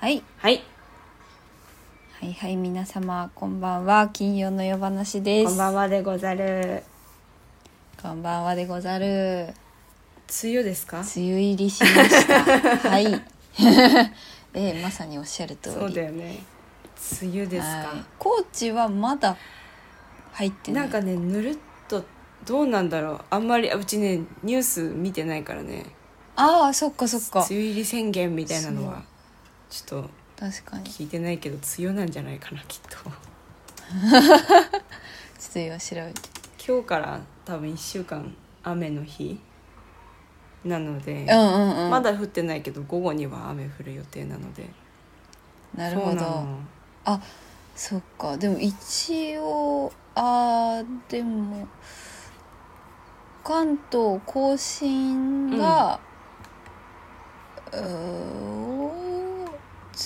はい。はい。はいはい皆様こんばんは。金曜の夜話です。こんばんはでござる。こんばんはでござる。梅雨ですか？梅雨入りしました。はい。ええまさにおっしゃる通り。そうだよね。梅雨ですか、はい。高知はまだ入ってない。なんかねぬるっとどうなんだろう。あんまりうちねニュース見てないからね。ああそっかそっか。梅雨入り宣言みたいなのはちょっと確かに。ちょ聞いてないけど梅雨なんじゃないかなきっと。っと今調べて。今日から多分1週間雨の日。なので、うんうんうん。まだ降ってないけど午後には雨降る予定なので。なるほど。あそっか。でも一応あーでも関東甲信が、うーん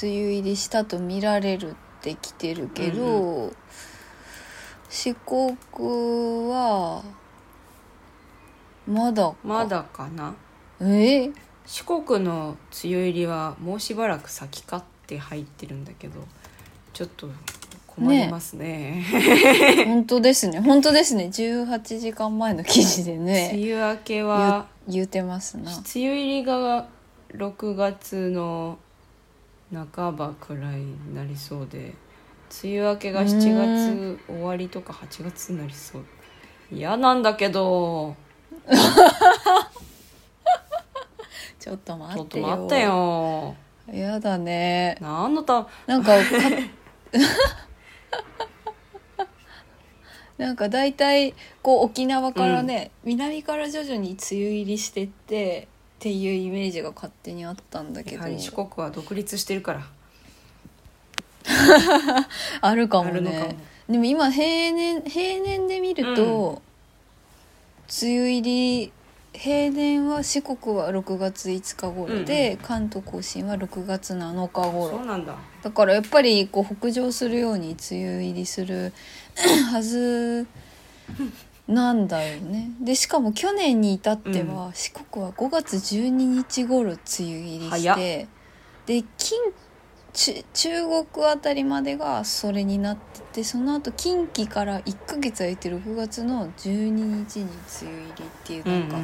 梅雨入りしたと見られるってきてるけど、四国はまだか。まだかな。え？四国の梅雨入りはもうしばらく先かって入ってるんだけどちょっと困りますね。本当ですね。本当ですね。18時間前の記事でね。梅雨明けは言うてますな。梅雨入りが6月の半ばくらいになりそうで梅雨明けが7月終わりとか8月になりそう。嫌なんだけど。ちょっとち待っよ。ょってと待ってよ。やだね。何のたなんかか なんか大体こう沖縄からね、南から徐々に梅雨入りしてってっていうイメージが勝手にあったんだけど。四国は独立してるから。あるかもね。でも今平年平年で見ると、梅雨入り平年は四国は6月5日頃で、関東甲信は6月7日そ頃うなんだ。だからやっぱりこう北上するように梅雨入りするはず なんだよね。でしかも去年に至っては、四国は5月12日頃梅雨入りし早てで近中中国あたりまでがそれになっててその後近畿から1ヶ月空いて6月の12日に梅雨入りっていうなんか、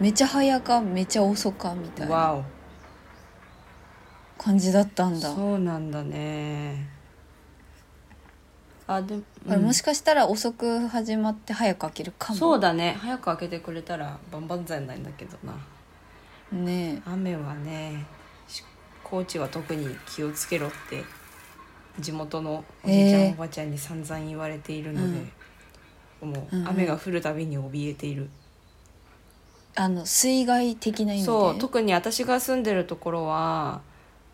めちゃ早かめちゃ遅かみたいな感じだったんだ、そうなんだねあでも、あれもしかしたら遅く始まって早く開けるかも。そうだね。早く開けてくれたら万々歳なんだけどな。ね雨はねし高知は特に気をつけろって地元のおじいちゃん、えー。おばちゃんに散々言われているので、もうんううん。雨が降るたびに怯えている、あの水害的な意味で？そう特に私が住んでるところは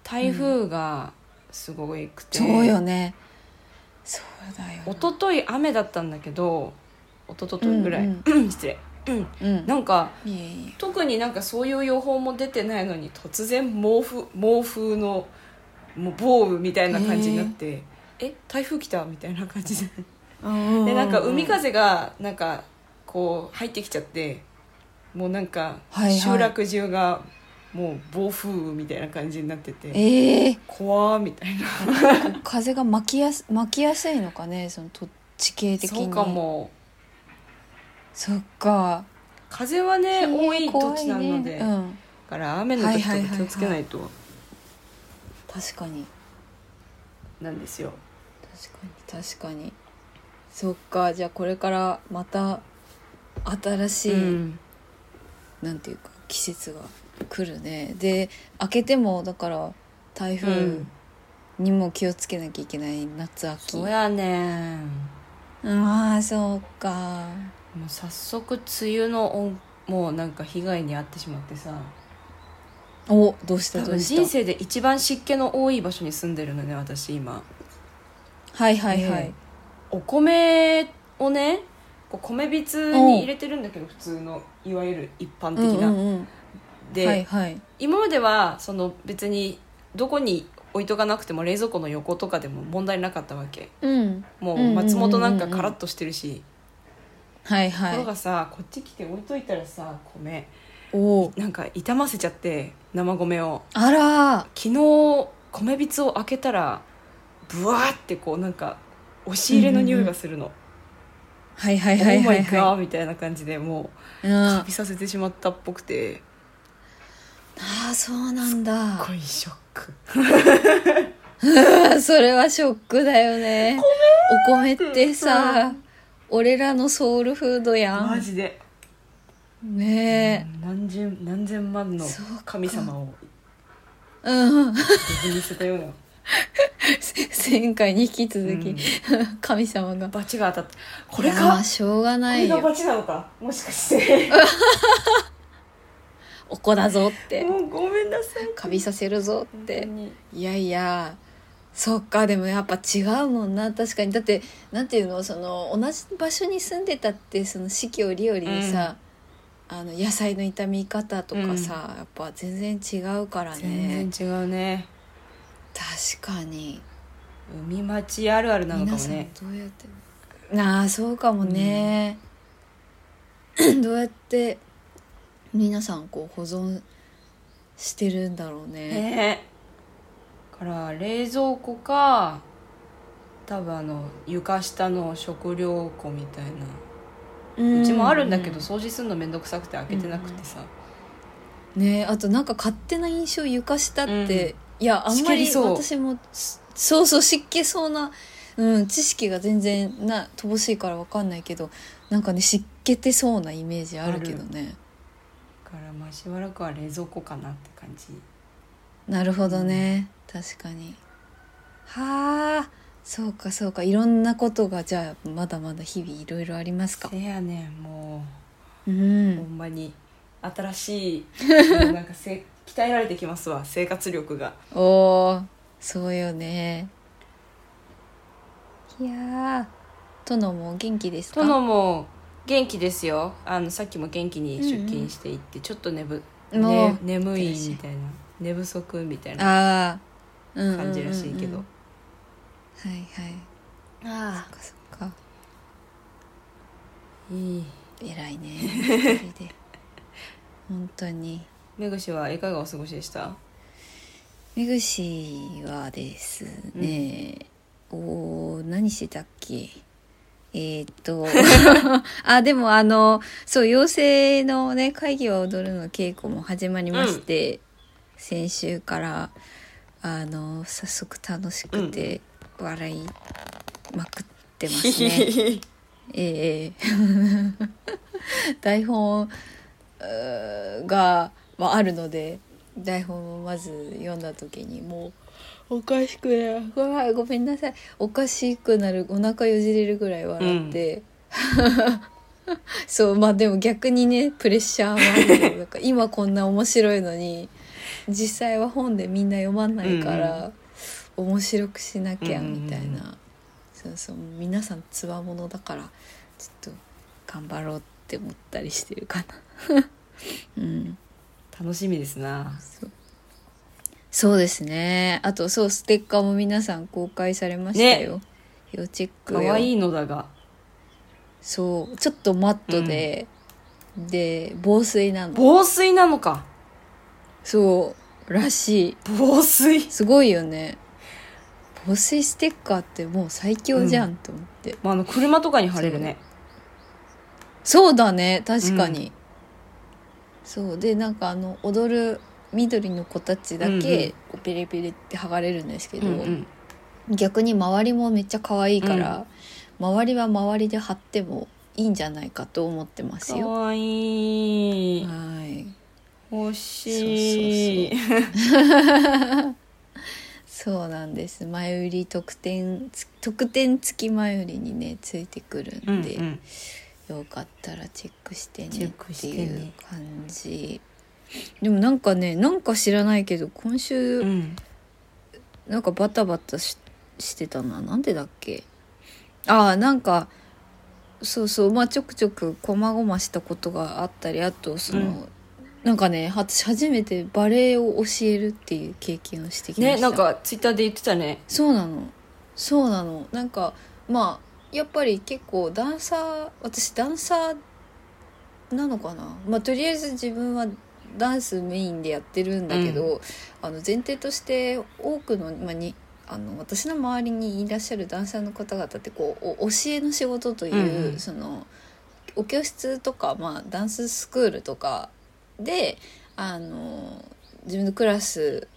台風がすごいくて、そうよねそうだよ一昨日雨だったんだけど一昨日ぐらい、うん失礼。うん。なんか特になんかそういう予報も出てないのに突然猛風猛風のもう暴雨みたいな感じになってえ？台風来た？みたいな感じで。でなんか海風がなんかこう入ってきちゃってもうなんか集落中がもう暴風雨みたいな感じになってて、ええ怖ーみたいな。風が巻きやす巻きやすいのかねそのと地形的に。そうかも。そっか。風はね多い土怖地なので、ね。うん、だから雨の時とか気をつけないと。確かに。なんですよ。確かに確かに。そっかじゃあこれからまた新しい、うん。なんていうか季節が来るね。で明けてもだから台風うん。にも気をつけなきゃいけない。夏秋。そうやねああそうか。もう早速梅雨のおもうなんか被害に遭ってしまってさ。おどうした？多どうした？分人生で一番湿気の多い場所に住んでるのね私今。はいはいはい、でお米をねこう米びつに入れてるんだけど普通のいわゆる一般的な、うんうんうんで、はいはい。今まではその別にどこに置いとかなくても冷蔵庫の横とかでも問題なかったわけ。うん。もうんうんうんうんう松本なんかカラッとしてるし、はいところはがさこっち来て置いといたらさ米。いおおなんか傷ませちゃって生米を。あら。昨日米びつを開けたらブワーってこうなんか押し入れの匂いがするの、はいはいはいオーマイはい。はガーみたいな感じでもうカビさせてしまったっぽくてあそうなんだ。すっごいショック。それはショックだよね。お米ってさ俺らのソウルフードやん。マジで、ね何十何千万の神様を。えうん。デブに捨てたような前回に引き続き、うん。神様が。バチが当たってこれかあしょうがこないよ。れがバチなのか？もしかして。お こだぞって。もうごめんなさい。カビさせるぞって。いやいやそっかでもやっぱ違うもんな。確かに。だってなんていうの？その同じ場所に住んでたってその四季折々でさ、あの野菜の傷み方とかさ、やっぱ全然違うからね。全然違うね。確かに。海町あるあるなのかもね。どうやって？なあそうかもね、どうやって皆さんこう保存してるんだろうね。ね。から冷蔵庫か多分あの床下の食料庫みたいな。うちもあるんだけど掃除するの面倒くさくて開けてなくてさ、ねあとなんか勝手な印象床下って、いやあんまり私もすそうそう湿気そうな、うん、知識が全然な乏しいからわかんないけどなんかね湿気てそうなイメージあるけどね。だからまあしばらくは冷蔵庫かなって感じ。なるほどね、確かに。はあ。そうかそうか。いろんなことがじゃあまだまだ日々いろいろありますか？せやねんもう。う、ほんんまに。新しい なんかせ鍛えられてきますわ生活力が。おーそうよね。いやー。殿も元気ですか？殿も元気ですよ。あのさっきも元気に出勤していって、ちょっと眠,、もねう、眠いみたいな寝不足みたいなああ、うんうんうんうん。感じらしいけど、はいはい。あそっかそっか。いい。偉いね。本当に。めぐしはいかがお過ごしでした？めぐしはですね、おー何してたっけ？えーっと あでもあのそう妖精のね会議は踊るの稽古も始まりまして、先週からあの早速楽しくて笑いまくってますね。ええ 台本うーが、まあ、あるので台本をまず読んだ時にもうおかしくなるごめんごめんなさい。おかしくなるお腹よじれるぐらい笑って、そうまあでも逆にねプレッシャーもあるよなんか今こんな面白いのに実際は本でみんな読まないから、面白くしなきゃみたいな、うんうんうん。そうそう皆さんつわものだからちょっと頑張ろうって思ったりしてるかな。うん。楽しみですな。そうそうですね。あとそうステッカーも皆さん公開されましたよ、要チェックよ。可愛いのだが。そう。ちょっとマットで、で防水なの。防水なのか。そう。らしい。防水。すごいよね。防水ステッカーってもう最強じゃんと思って、まあ、あの車とかに貼れるね。そう。だね。確かに、そう。でなんかあの踊る緑の子たちだうんうん。けこうペリペリって剥がれるんですけど、うんうん。逆に周りもめっちゃ可愛いから、周りは周りで貼ってもいいんじゃないかと思ってますかよ。わいい。はい。欲しい。そうなんです。前売り特典つ特典付き前売りにねついてくるうんんで、うんよかったらチェックしてねっしていう感じでもなんかねなんか知らないけど今週、うん。なんかバタバタししてたな。なんでだっけ？ああなんかそうそうまあちょくちょくこまごましたことがあったりあとその、うん。なんかね私初めてバレエを教えるっていう経験をしてきました。ねなんかツイッターで言ってたね。そうなの。そうなの。なんかまあやっぱり結構ダンサー私ダンサーなのかな。まあとりあえず自分はダンスメインでやってるんだけど、あの前提として多くの,、まあ、にあの私の周りにいらっしゃるダンサーの方々ってこうお教えの仕事という、うんうん。そのお教室とか、まあ、ダンススクールとかであの自分のクラス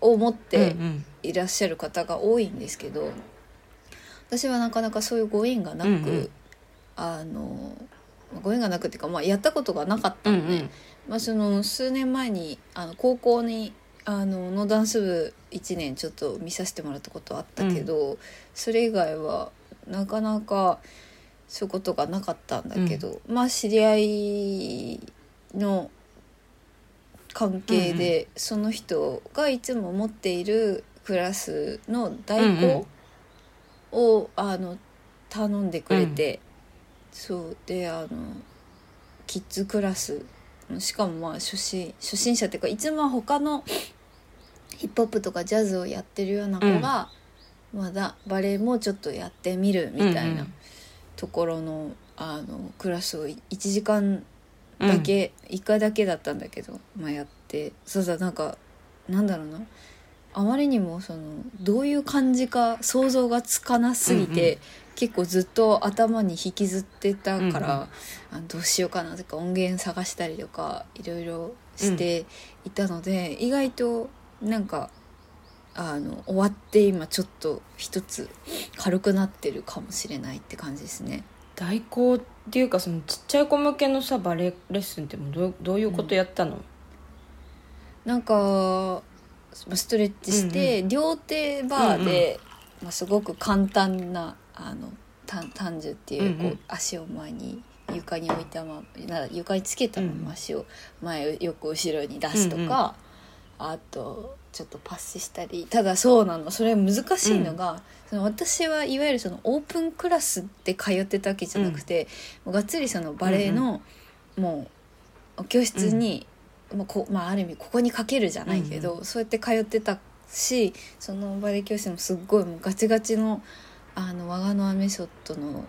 を持ってうんうん。いらっしゃる方が多いんですけど私はなかなかそういうご縁がなく、うんうん。あのご縁がなくっていうか、まあ、やったことがなかったので、まあ、その数年前にあの高校にあののダンス部1年ちょっと見させてもらったことあったけど、それ以外はなかなかそういうことがなかったんだけど、まあ知り合いの関係で、その人がいつも持っているクラスの代行を、あの頼んでくれて、そう。であのキッズクラスしかもまあ初心初心者っていうかいつもは他のヒップホップとかジャズをやってるような子が、まだバレエもちょっとやってみるみたいなんところの,、あのクラスを1時間だけ、1回だけだったんだけど、まあ、やってそうだなんかなんだろうな。あまりにもそのどういう感じか想像がつかなすぎて、うん結構ずっと頭に引きずってたから、うんうん。あどうしようかなとか音源探したりとかいろいろしていたので、意外となんかあの終わって今ちょっと一つ軽くなってるかもしれないって感じですね。代行っていうかそのちっちゃい子向けのさバレエレッスンってもうどうどういうことやったの、なんかまあストレッチして、両手バーで、まあ、すごく簡単なあの単単樹っていう,、こう足を前に床に置いたままな床につけたまま足を前横後ろに出すとか、あとちょっとパスしたりただそうなの。それ難しいのが、その私はいわゆるそのオープンクラスで通ってたわけじゃなくて、もうがっつりそのバレエの、もう教室に、まあこまあ、ある意味ここにかけるじゃないけど、そうやって通ってたしそのバレエ教室もすっごいもうガチガチのあの我がのアメソッドの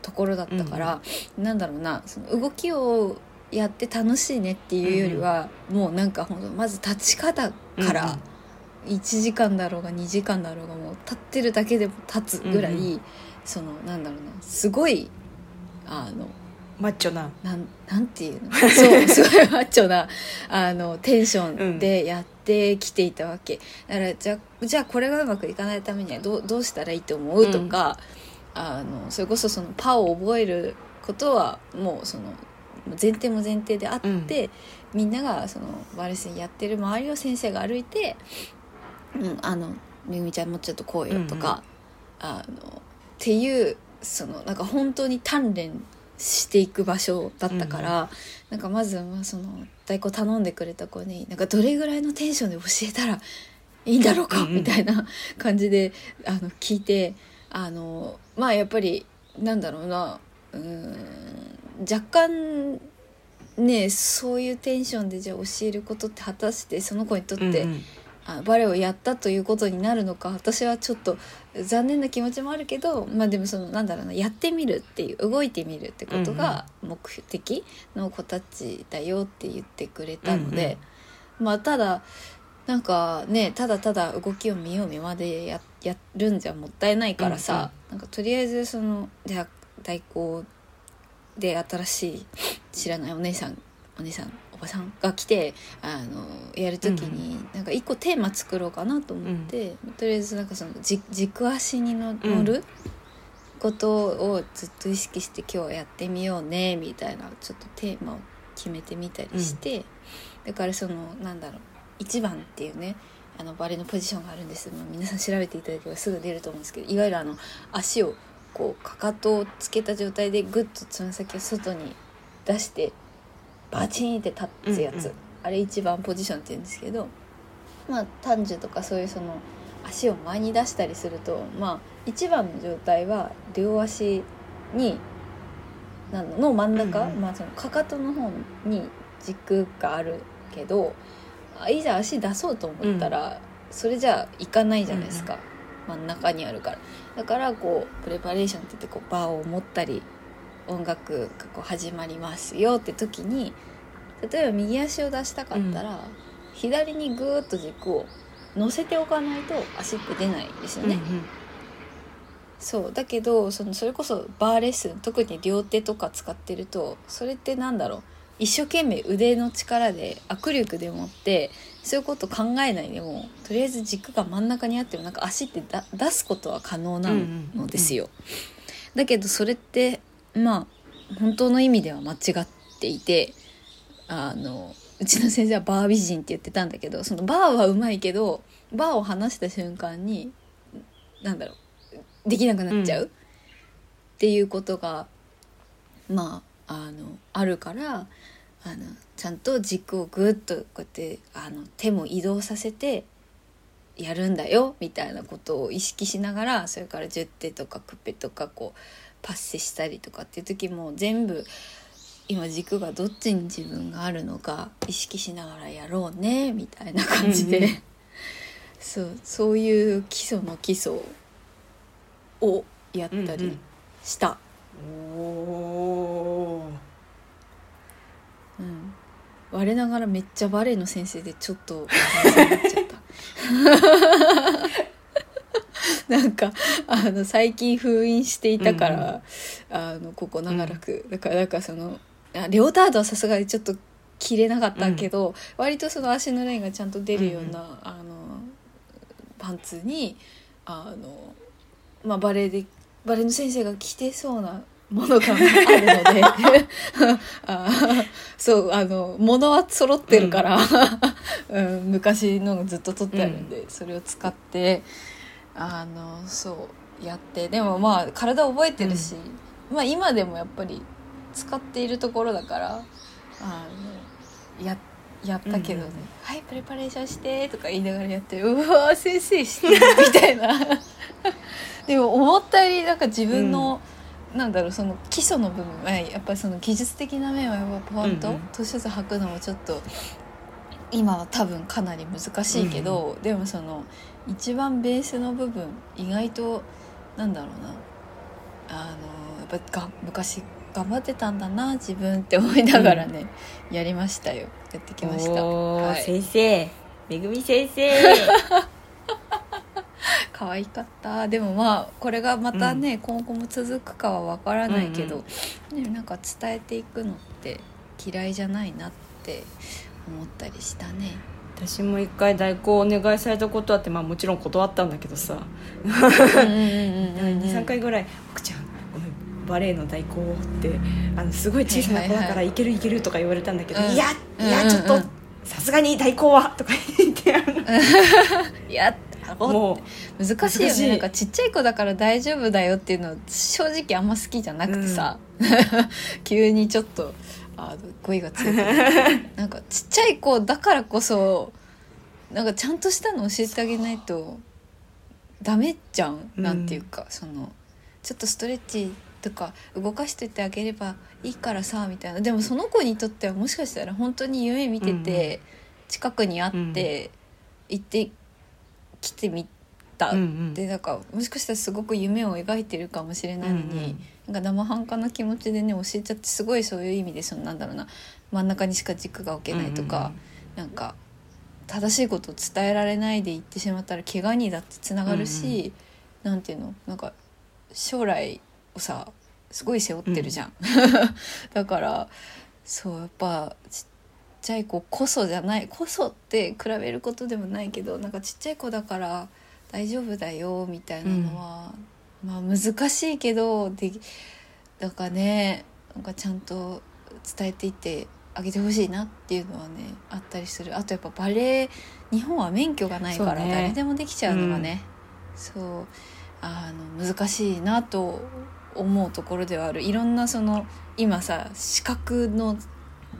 ところだったから、なんだろうなその動きをやって楽しいねっていうよりは、もうなんかほんとまず立ち方から1時間だろうが2時間だろうがもう立ってるだけでも立つぐらい、うんうそのなんだろうなすごいあのマッチョな。なんなんていうの？そうすごいマッチョなあのテンションでやってきていたわけ、だからじゃあじゃあこれがうまくいかないためにはどうどうしたらいいと思うとか、あのそれこそそのパを覚えることはもうその前提も前提であって、みんながそのバレエやってる周りを先生が歩いて「うん、あのめぐみちゃんもうちょっとこうよ」とか、あのっていうそのなんか本当に鍛錬していく場所だったから、なんかまずまあその太鼓頼んでくれた子になんかどれぐらいのテンションで教えたらいいんだろうか、みたいな感じであの聞いてあのまあやっぱりなんだろうなうーん若干ねそういうテンションでじゃあ教えることって果たしてその子にとって、うんうんあバレエをやったということになるのか私はちょっと残念な気持ちもあるけどまあでもそのなんだろうなやってみるっていう動いてみるってことが目的の子たちだよって言ってくれたので、まあただなんかねただただ動きを見よう見までややるんじゃもったいないからさ、なんかとりあえずその代行で新しい知らないお姉さんお姉さんおばさんが来てあのやる時に、なんか一個テーマ作ろうかなと思って、とりあえずなんかそのじ軸足にの乗ることをずっと意識して今日はやってみようねみたいなちょっとテーマを決めてみたりして、だからそのなんだろう1番っていうねあのバレーのポジションがあるんです、まあ、皆さん調べていただければすぐ出ると思うんですけどいわゆるあの足をこうかかとをつけた状態でグッとつま先を外に出してバチーンって立つやつ、うんうん。あれ一番ポジションって言うんですけどまあ単樹とかそういうその足を前に出したりするとまあ一番の状態は両足になのの真ん中、うんうん。まあそのかかとの方に軸があるけどあいざ足出そうと思ったら、それじゃいかないじゃないですか、真ん中にあるから。だからこうプレパレーションって言ってこうバーを持ったり音楽がこう始まりますよって時に例えば右足を出したかったら、左にぐーっと軸を乗せておかないと足って出ないですよね。そう。だけどそのそれこそバーレッスン特に両手とか使ってるとそれってなんだろう。一生懸命腕の力で握力でもってそういうこと考えないでもとりあえず軸が真ん中にあってもなんか足ってだ出すことは可能なのですよ。だけどそれってまあ本当の意味では間違っていてあのうちの先生はバー美人って言ってたんだけどそのバーはうまいけどバーを離した瞬間になんだろうできなくなっちゃう、っていうことがまああのあるからあのちゃんと軸をグッとこうやってあの手も移動させてやるんだよみたいなことを意識しながらそれから10手とかクペとかこうパッセしたりとかっていう時も全部今軸がどっちに自分があるのか意識しながらやろうねみたいな感じで、うんうん、そうそういう基礎の基礎をやったりした。うんうん、おうん、我ながらめっちゃバレエの先生でちょっとっちゃった。なんかあの最近封印していたから、うん、あのここ長らく、うん、だからなんかそのレオタードはさすがにちょっと着れなかったけど、うん、割とその足のラインがちゃんと出るような、うんあのパンツにあの、まあ、バレエでバレエの先生が着てそうなものがあるので あそうあの物は揃ってるから、うん、うん、昔のずっと撮ってあるんで、うん、それを使ってあのそうやって。でもまあ体覚えてるし、うん、まあ今でもやっぱり使っているところだからあのややったけどね「うんうん、はいプレパレーションして」とか言いながらやって「うわ先生してる」みたいな。でも思ったよりなんか自分の、うん、なんだろうその基礎の部分はやっぱりその技術的な面はやっぱポンと図書図履くのもちょっと今は多分かなり難しいけど、でもその一番ベースの部分意外となんだろうな。あのやっぱが昔頑張ってたんだな自分って思いながらね、うん、やりましたよ。やってきました、はい、先生。めぐみ先生。可愛かった。でもまあこれがまたね、うん、今後も続くかはわからないけど、うんうん、ね、なんか伝えていくのって嫌いじゃないなって思ったりしたね。私も一回代行お願いされたことあって、まあ、もちろん断ったんだけどさ。23回ぐらい「奥ちゃんバレエの代行ってあのすごい小さな子だからいけるいけるとか言われたんだけど、いやいやちょっとさすがに代行はとか言っていや もう難しいよね。なんかちっちゃい子だから大丈夫だよっていうの正直あんま好きじゃなくてさ、うん、急にちょっとあ語彙が強く なんかちっちゃい子だからこそなんかちゃんとしたの教えてあげないとダメじゃん、うん、なんていうかそのちょっとストレッチとか動かしといてあげればいいからさみたいな。でもその子にとってはもしかしたら本当に夢見てて、近くにあって、行ってきてみた、うんうん、でなんかもしかしたらすごく夢を描いてるかもしれないのに、うんうん、なんか生半可な気持ちでね教えちゃってすごいそういう意味でそのなんだろうな真ん中にしか軸が置けないとか、うんうん、なんか正しいことを伝えられないで言ってしまったら怪我にだってつながるし、うんうん、なんていうの？なんか将来をさすごい背負ってるじゃん、うん、だからそうやっぱちっちゃい子こそじゃないこそって比べることでもないけどなんかちっちゃい子だから大丈夫だよみたいなのは、うん、まあ難しいけどでだからねなんかちゃんと伝えていってあげてほしいなっていうのはねあったりする。あとやっぱバレエ日本は免許がないから誰でもできちゃうのがね。そう、ねう。ん、あの難しいなと思うところではある。いろんなその今さ資格の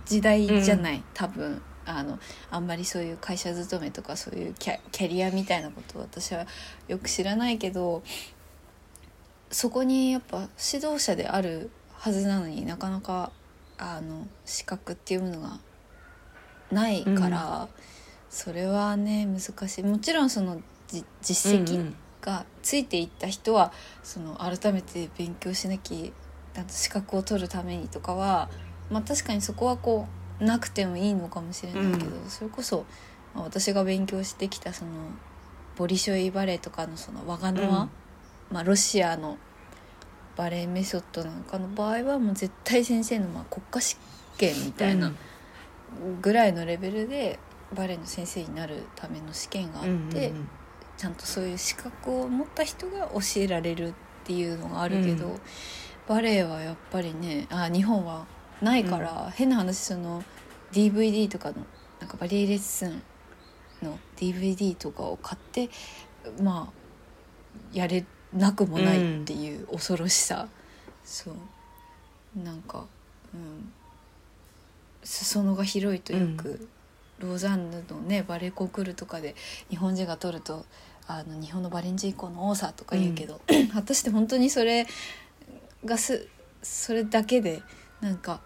時代じゃない、うん、多分。あのあんまりそういう会社勤めとかそういうキャキャリアみたいなことを私はよく知らないけどそこにやっぱ指導者であるはずなのになかなかあの資格っていうものがないから、うん、それはね難しい。もちろんその実績、うんうんがついていった人はその改めて勉強しなきゃ資格を取るためにとかは、まあ、確かにそこはこなくてもいいのかもしれないけど、うそれこそ、まあ私が勉強してきたそのボリショイバレエとかのそのワガノまあ、ロシアのバレエメソッドなんかの場合はもう絶対先生のまあ国家試験みたいなぐらいのレベルでバレエの先生になるための試験があって、うんうんうん。ちゃんとそういう資格を持った人が教えられるっていうのがあるけど、うん。バレエはやっぱりねあ日本はないから、変な話その DVD とかのなんかバレエレッスンの DVD とかを買ってまあやれなくもないっていう恐ろしさ、そう。なんか、うん、裾野が広いとよく、ローザンヌのねバレエコンクールとかで日本人が取るとあの日本のバレン人口の多さとか言うけど、果たして本当にそれがすそれだけでなんか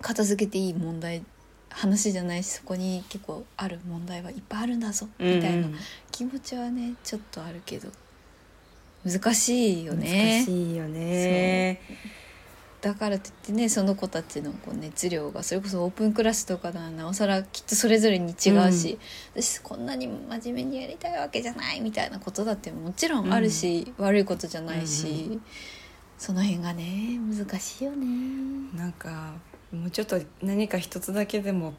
片付けていい問題話じゃないしそこに結構ある問題はいっぱいあるんだぞみたいな気持ちはねちょっとあるけど難しいよね。難しいよね。だからといってねその子たちのこう熱量がそれこそオープンクラスとかならなおさらきっとそれぞれに違うし、私こんなに真面目にやりたいわけじゃないみたいなことだってもちろんあるし、悪いことじゃないし、うんうその辺がね難しいよね。なんかもうちょっと何か一つだけでも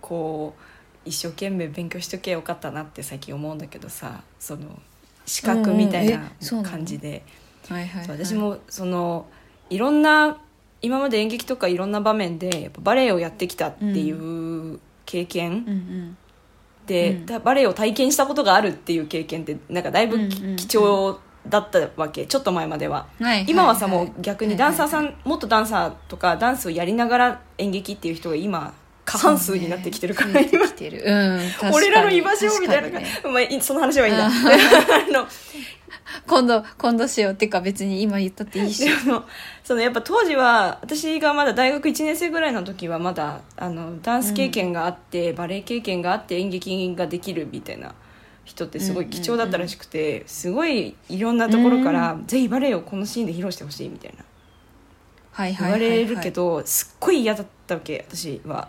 こう一生懸命勉強しとけよかったなって最近思うんだけどさその資格みたいうんな感じで、はいはい、はい、私もそのいろんな今まで演劇とかいろんな場面でやっぱバレエをやってきたっていう経験、うんうん。で、うん。だバレエを体験したことがあるっていう経験ってなんかだいぶき、うんうんうん。貴重だったわけ。ちょっと前までは。はい今はさ、いいもう逆にダンサーさん、はい。もっとダンサーとかダンスをやりながら演劇っていう人が今過半数になってきてるから、ね俺らの居場所みたいなねまあいいその話はいいんだ。あ あの今度今度しようってか別に今言ったっていいし。そのやっぱ当時は私がまだ大学1年生ぐらいの時はまだあのダンス経験があって、バレエ経験があって演劇ができるみたいな人ってすごい貴重だったらしくて、すごいいろんなところから、ぜひバレエをこのシーンで披露してほしいみたいな。はい。言われるけど、すっごい嫌だったわけ私は。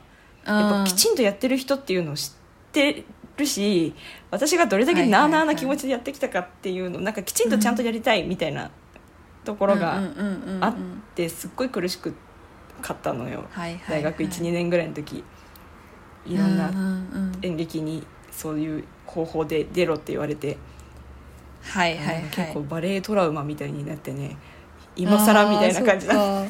やっぱきちんとやってる人っていうのを知ってるし私がどれだけなあなあな気持ちでやってきたかっていうのをなんかきちんとちゃんとやりたいみたいなところがあっってすっごい苦しくかったのよ。はいはい大学12年ぐらいの時。いろんな演劇にそういう方法で出ろって言われて、はいはいはい。結構バレエトラウマみたいになってね。今更みたいな感じだだい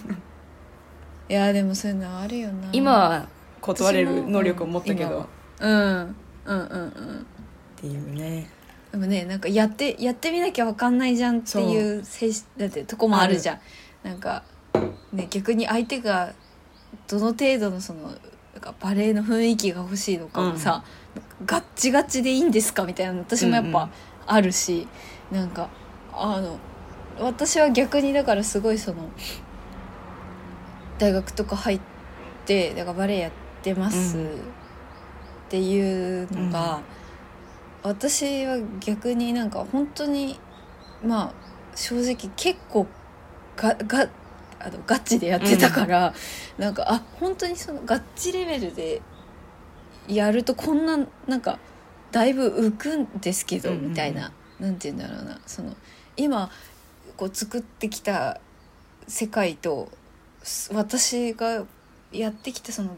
やでもそういうのあるよな。今は断れる能力を持ったけど、うん。うんうんうん。っていうね。でもねなんかやってやってみなきゃ分かんないじゃんっていう精神だってとこもあるじゃん。なんかね逆に相手がどの程度のそのなんかバレエの雰囲気が欲しいのかもさ、ガッチガチでいいんですかみたいなの私もやっぱうんうんあるし、なんかあの私は逆にだからすごいその大学とか入ってだからバレエやってますうん。っていうのが、私は逆になんか本当にまあ正直結構ががあのガッチでやってたから、なんかあ本当にそのガッチレベルでやるとこんななんかだいぶ浮くんですけど、うんうんうん。みたいな。なんて言うんだろうな。その今こう作ってきた世界とす私がやってきたそのあ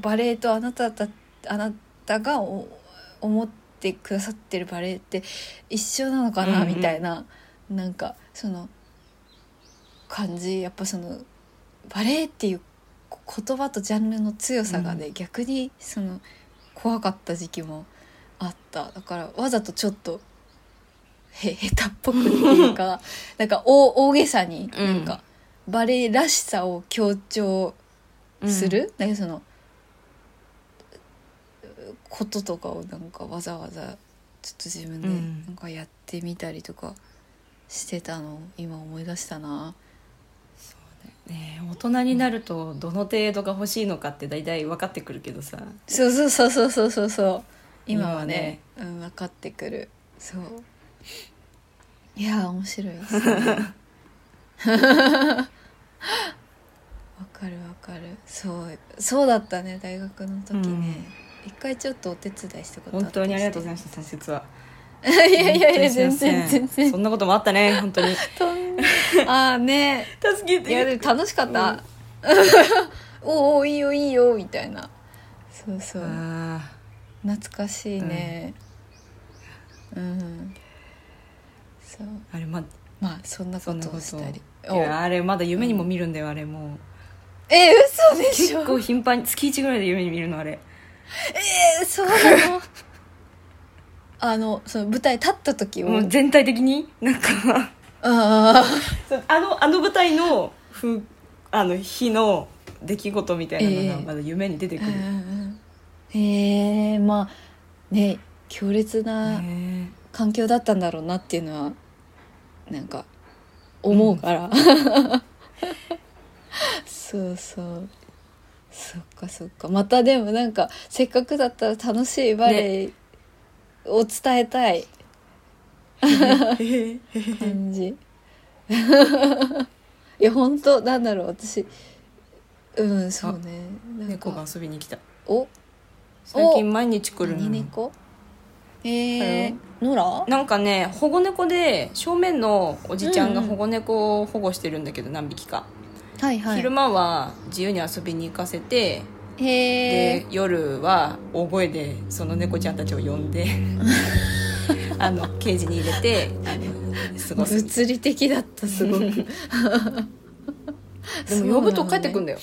バレエとあなたたあなたがお思ってくださってるバレエって一緒なのかな、うんうん。みたいな。なんかその感じ。やっぱそのバレエっていうこ言葉とジャンルの強さがね、逆にその怖かった時期もあった。だからわざとちょっとへ下手っぽくっていうか なんか大大げさにうんなん。か、バレエらしさを強調する、なんかそのこととかをなんかわざわざちょっと自分でうん。なんかやってみたりとかしてたのを今思い出したな。ね。え大人になるとどの程度が欲しいのかって大体分かってくるけどさ。そうそうそうそうそうそう。そう今はね。今うん、分かってくる。そう。いやー面白いですね。分かかるわかる。そうそうだったね大学の時ね、一回ちょっとお手伝いしたこと本当にありがとうございまました大切は。す いやいやいや全然全然。そんなこともあったね本当に。ああね。助けいやでも楽しかった、おおいいよいいよみたいな。そうそう。あ懐かしいね。うん、そう。ーあれままあそんなことをしたり。おいやあれまだ夢にも見るんだよあれもえ嘘でうしょ。結構頻繁に月1ぐらいで夢に見るのあれえそうなの？あのその舞台立った時を、もう全体的に？なんか。あそうあのあの舞台のふあの日の出来事みたいなのええがまだ夢に出てくある、へえまあね強烈なね環境だったんだろうなっていうのはなんか思うから、そうそうそっかそっか。またでもなんかせっかくだったら楽しいバレエを伝えたい。感じ、いや本当なんだろう。私うんそうね。猫かが遊びに来た。お？最近毎日来るの。何猫？えー、ノラなんかね保護猫で正面のおじちゃんが保護猫を保護してるんだけど何匹か、はいはい。昼間は自由に遊びに行かせて、で夜は大声でその猫ちゃんたちを呼んで あのケージに入れてあの過ごす。物理的だったすごく。でも呼ぶと帰ってくんだよ。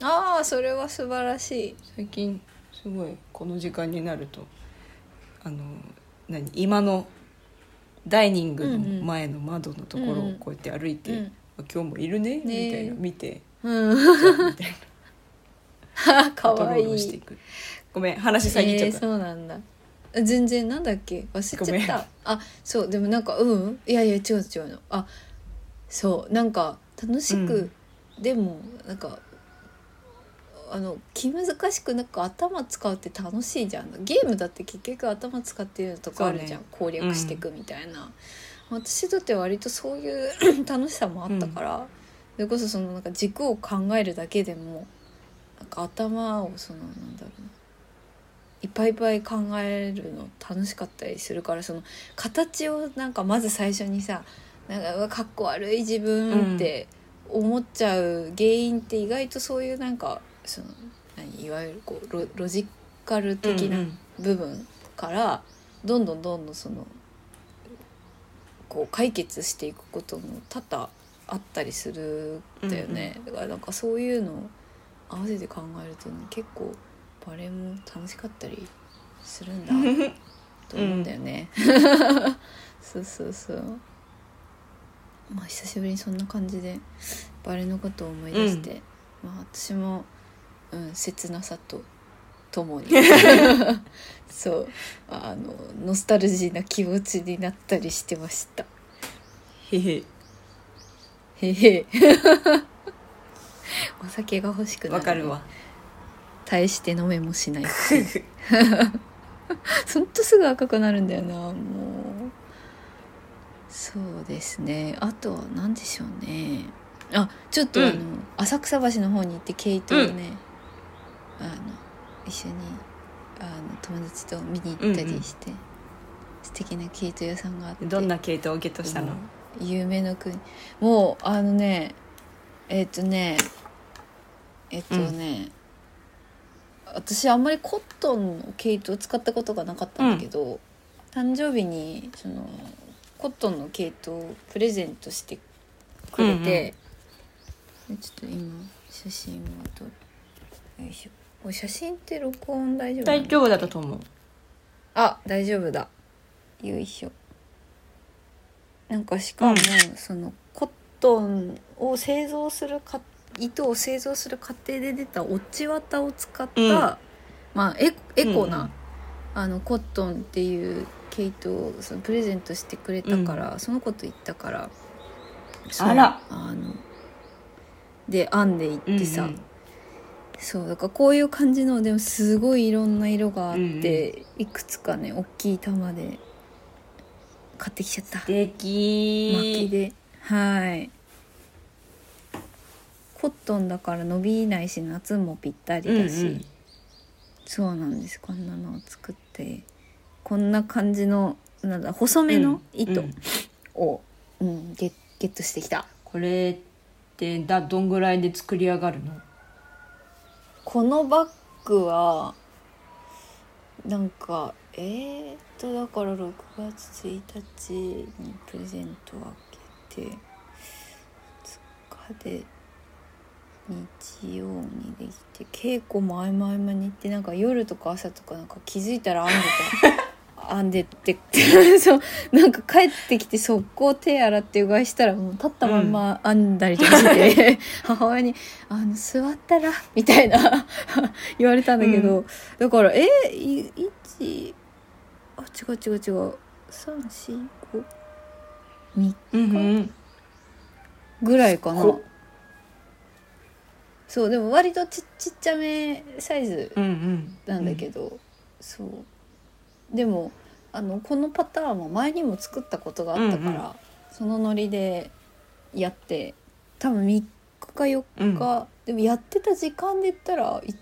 ああそれは素晴らしい。最近すごいこの時間になるとあの何今のダイニングの前の窓のところをこうやって歩いて「うん今日もいるね」みねたいな。見て。うん「じゃあみたいな。かわいい。いく。ごめん話遮っちゃえーそうなんだ。全然なんだっけ？忘れちゃった。あそう。でもなんかうん？いやいや違う違うの。あそう。なんか楽しく、でもなんかあの気難しくなんか頭使うって楽しいじゃん。ゲームだって結局頭使ってるとこあるじゃん、そうね。攻略していくみたいな、私にとっては割とそういう 楽しさもあったから、それこそそのなんか軸を考えるだけでもなんか頭をそのなんだろうないっぱいいっぱい考えるの楽しかったりするからその形をなんかまず最初にさなんかかっこ悪い自分って思っちゃう原因って意外とそういうなんかその何いわゆるこうロロジカル的な部分からどんどんどんどんそのこう解決していくことも多々あったりするんだよね、だからなんかそういうのを合わせて考えるとね結構バレエも楽しかったりするんだ と思うんだよね、そうそうそう。まあ久しぶりにそんな感じでバレエのことを思い出して、まあ私も、うん、切なさとともに そうあのノスタルジーな気持ちになったりしてました。へへ。へへ。お酒が欲しくなるわかるわ。大して飲めもしない ほんとすぐ赤くなるんだよなもう。そうですね。あとは何でしょうね。あちょっとあの、うん浅草橋の方に行って毛糸をね、あの一緒にあの友達と見に行ったりして、素敵な毛糸屋さんがあって。どんな系統をゲットしたの？もう夢の国。もうあのねえっ、とねえっ、とね、私あんまりコットンの毛糸を使ったことがなかったんだけど、誕生日にそのコットンの毛糸をプレゼントしてくれて、でちょっと今写真を撮る。よいしょこれ写真って録音大丈夫なの？大丈夫だったと思う。あ大丈夫だ。よいしょ。なんかしかも、そのコットンを製造するか糸を製造する過程で出た落ち綿を使った、うん。まあエエコな、うん。うんあのコットンっていう毛糸をそのプレゼントしてくれたから、その子と行ったからそうあらあので編んでいってさ、うんうんそうだからこういう感じのでもすごいいろんな色があって、いくつかね大きい玉で買ってきちゃった。素敵。巻きで。はい。コットンだから伸びないし夏もぴったりだし、うんうん。そうなんです。こんなのを作って。こんな感じのなんだ細めの糸うん。を、うんゲゲットしてきた。これってだどんぐらいで作り上がるの？このバッグはなんかえー、っとだから6月1日にプレゼントを開けて2日で日曜にできて稽古も合間合間に行ってなんか夜とか朝とかなんか気づいたら編んでた編んでって そうなんか帰ってきて速攻手洗ってうがいしたらもう立ったまんま編んだりとかして、母親に「あの座ったら」みたいな 言われたんだけど、うだからえい1あ違う違う違う345うんうんぐらいかな。こ。そうでも割とちちっちゃめサイズうんうん。なんだけど、そう。でもあのこのパターンも前にも作ったことがあったから、うんうん。そのノリでやって多分3日か4日、うん。でもやってた時間で言ったらい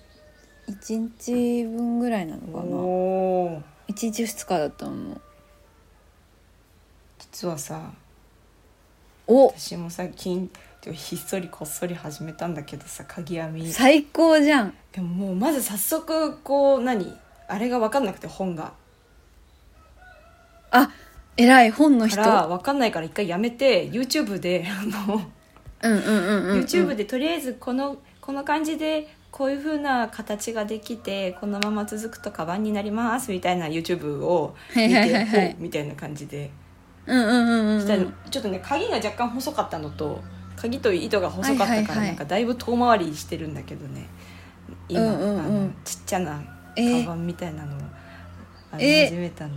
1日分ぐらいなのかな。おー。1日2日だったの。実はさお。私も最近ひっそりこっそり始めたんだけどさ鍵編み最高じゃん。でももうまず早速こう何？あれが分かんなくて本があ偉い本の人。から分かんないから一回やめて YouTube であの、YouTube でとりあえずこのこの感じでこういう風な形ができてこのまま続くとカバンになりますみたいな YouTube を見てみたいな感じで。ちょっとね鍵が若干細かったのと鍵と糸が細かったから、なんかだいぶ遠回りしてるんだけどね。今、あのちっちゃなえ。ーカバンみたいなのを始めたの、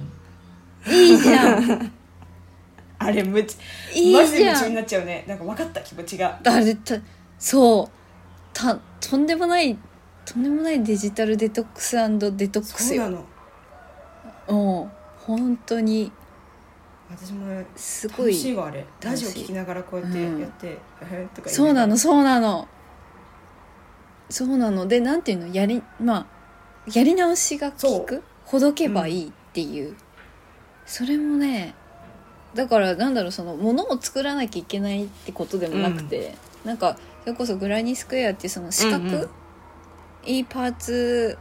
いいじゃん。あれむちいいマジでじゃん夢中になっちゃうね。なんか分かった気持ちが。あれたそう。たとんでもないとんでもないデジタルデトックスデトックスよ。そうなの。うん。本当に。私もすご楽しいいわあれ。ラジオ楽しい。聞きながらこうやってうん。やって、えーとか言いそうなのそうなの。そうなの。でなんていうの？やりまあやり直しが効く？ほどけばいいっていう、それもねだからなんだろうそのものを作らなきゃいけないってことでもなくて、なんかそれこそグラニースクエアっていうその四角、うんうん。いいパーツ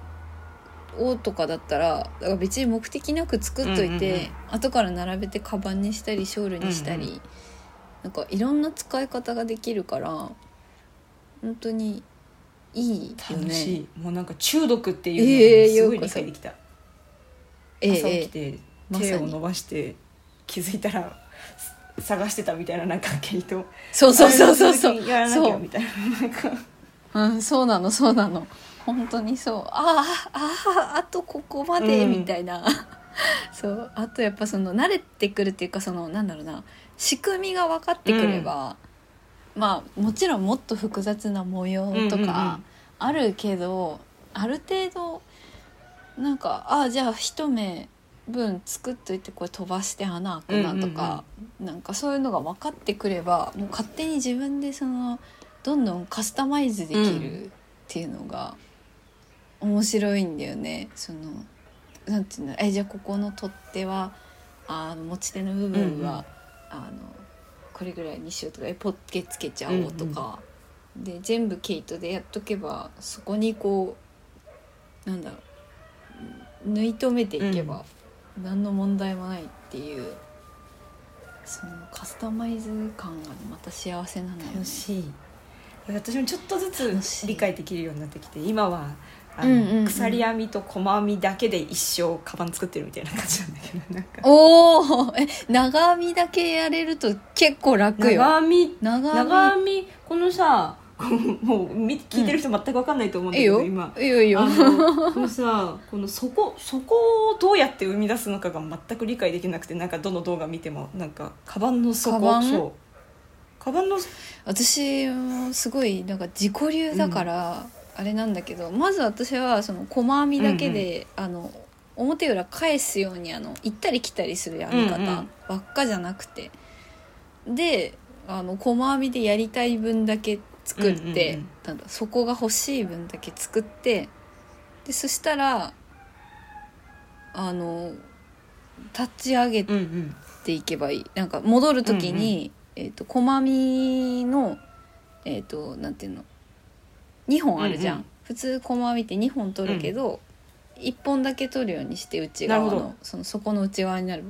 をとかだったらだから別に目的なく作っといて、うんうんうん。後から並べてカバンにしたりショールにしたり、うんうんなんかいろんな使い方ができるから本当にいいよ楽しね。い。もうなんか中毒ってえいうのがすごい理解できた、ええ朝起きええ。て手を伸ばして気づいたらす 探してたみたいななんか毛糸。そうそうそうそうそう。やらなきそう。ゃみたいな。なんか。うん、そうなのそうなの。本当にそう。あああああとここまで、うん。みたいな。そう。あとやっぱその慣れてくるっていうかそのなんだろうな。仕組みが分かってくれば、まあもちろんもっと複雑な模様とうんうんうん。かあるけど、ある程度なんかああじゃあ一目分作っといてこれ飛ばして穴開くなとか、なんかそういうのが分かってくればもう勝手に自分でそのどんどんカスタマイズできるっていうのが面白いんだよね。そのなんていうのえじゃあここの取っ手はあの持ち手の部分は、うんうん。あのこれぐらいにしようとかえポッケつけちゃおうとか、で全部毛糸でやっとけばそこにこうなんだろう縫い留めていけば何の問題もないっていう、そのカスタマイズ感がまた幸せなのよね。楽しい。私もちょっとずつ理解できるようになってきて今はあの、うんうんうん。鎖編みと細編みだけで一生カバン作ってるみたいな感じなんだけどなんか。おおえ長編みだけやれると結構楽よ。長編み。長編み。このさもうみ聞いてる人全く分かんないと思うんだけど、今。いいよいいよ。あのこのさこの底底をどうやって生み出すのかが全く理解できなくてなんかどの動画見てもなんかカバンの底そう。カバンの私もすごいなんか自己流だからあれなんだけど、まず私はその細編みだけで、あの表裏返すようにあの行ったり来たりする編み方うんうん。ばっかじゃなくて、であの細編みでやりたい分だけ作って、うんうんうん。なんだそこが欲しい分だけ作ってでそしたらあの立ち上げうんうん。ていけばいい。なんか戻る時に、えっ、と駒みのえっ、となんていうの？2本あるじゃん、うんうん普通駒みって2本取るけど、1本だけ取るようにして内側のその底の内側になる。